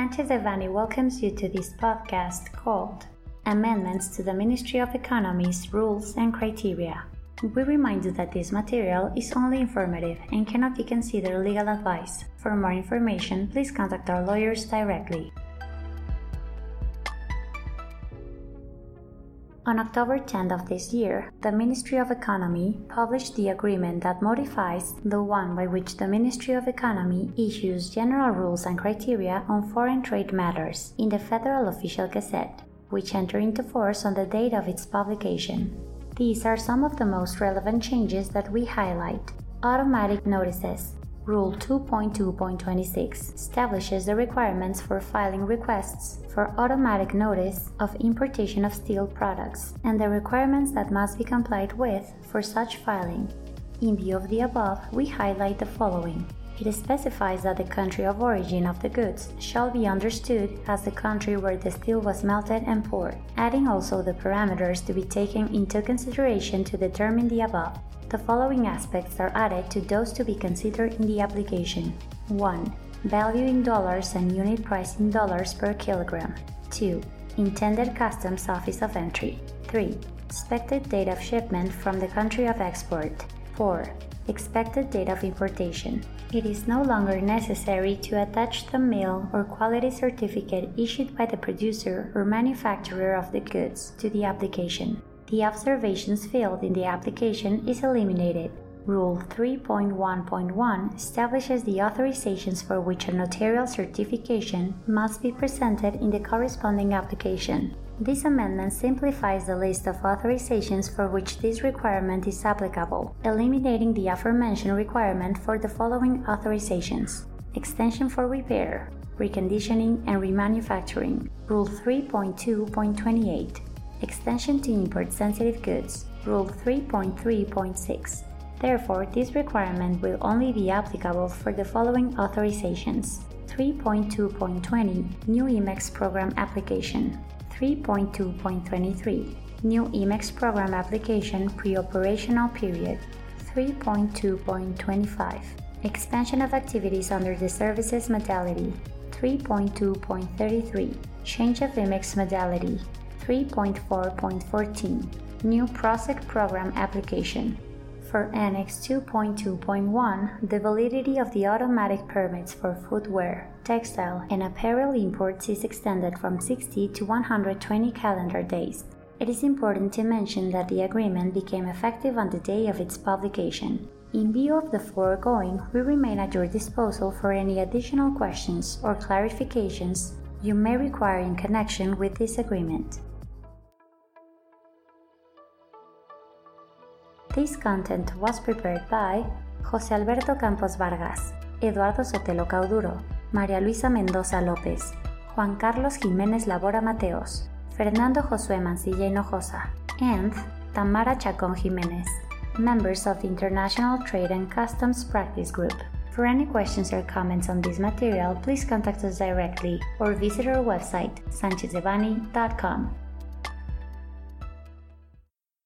Sanchez Devanny welcomes you to this podcast called Amendments to the Ministry of Economy's Rules and Criteria. We remind you that this material is only informative and cannot be considered legal advice. For more information, please contact our lawyers directly. On October 10th of this year, the Ministry of Economy published the agreement that modifies the one by which the Ministry of Economy issues general rules and criteria on foreign trade matters in the Federal Official Gazette, which enter into force on the date of its publication. These are some of the most relevant changes that we highlight. Automatic notices, Rule 2.2.26 establishes the requirements for filing requests for automatic notice of importation of steel products and the requirements that must be complied with for such filing. In view of the above, we highlight the following. It specifies that the country of origin of the goods shall be understood as the country where the steel was melted and poured, adding also the parameters to be taken into consideration to determine the above. The following aspects are added to those to be considered in the application 1. Value in dollars and unit price in dollars per kilogram. 2. Intended customs office of entry. 3. Expected date of shipment from the country of export. 4. Expected date of importation. It is no longer necessary to attach the mill or quality certificate issued by the producer or manufacturer of the goods to the application the observations field in the application is eliminated. Rule 3.1.1 establishes the authorizations for which a notarial certification must be presented in the corresponding application. This amendment simplifies the list of authorizations for which this requirement is applicable, eliminating the aforementioned requirement for the following authorizations. Extension for repair, reconditioning, and remanufacturing. Rule 3.2.28 Extension to import sensitive goods, Rule 3.3.6. Therefore, this requirement will only be applicable for the following authorizations. 3.2.20 New IMMEX Program Application, 3.2.23 New IMMEX Program Application Pre Operational Period, 3.2.25 Expansion of activities under the services modality, 3.2.33 Change of IMMEX modality, 3.4.14 New PROSEC Program Application for Annex 2.2.1, the validity of the automatic permits for footwear, textile, and apparel imports is extended from 60 to 120 calendar days. It is important to mention that the agreement became effective on the day of its publication. In view of the foregoing, we remain at your disposal for any additional questions or clarifications you may require in connection with this agreement. This content was prepared by José Alberto Campos Vargas, Eduardo Sotelo Cauduro, María Luisa Mendoza López, Juan Carlos Jiménez Labora Mateos, Fernando Josué Mancilla Hinojosa, and Tamara Chacón Jiménez, members of the International Trade and Customs Practice Group. For any questions or comments on this material, please contact us directly or visit our website, sanchezdevanny.com.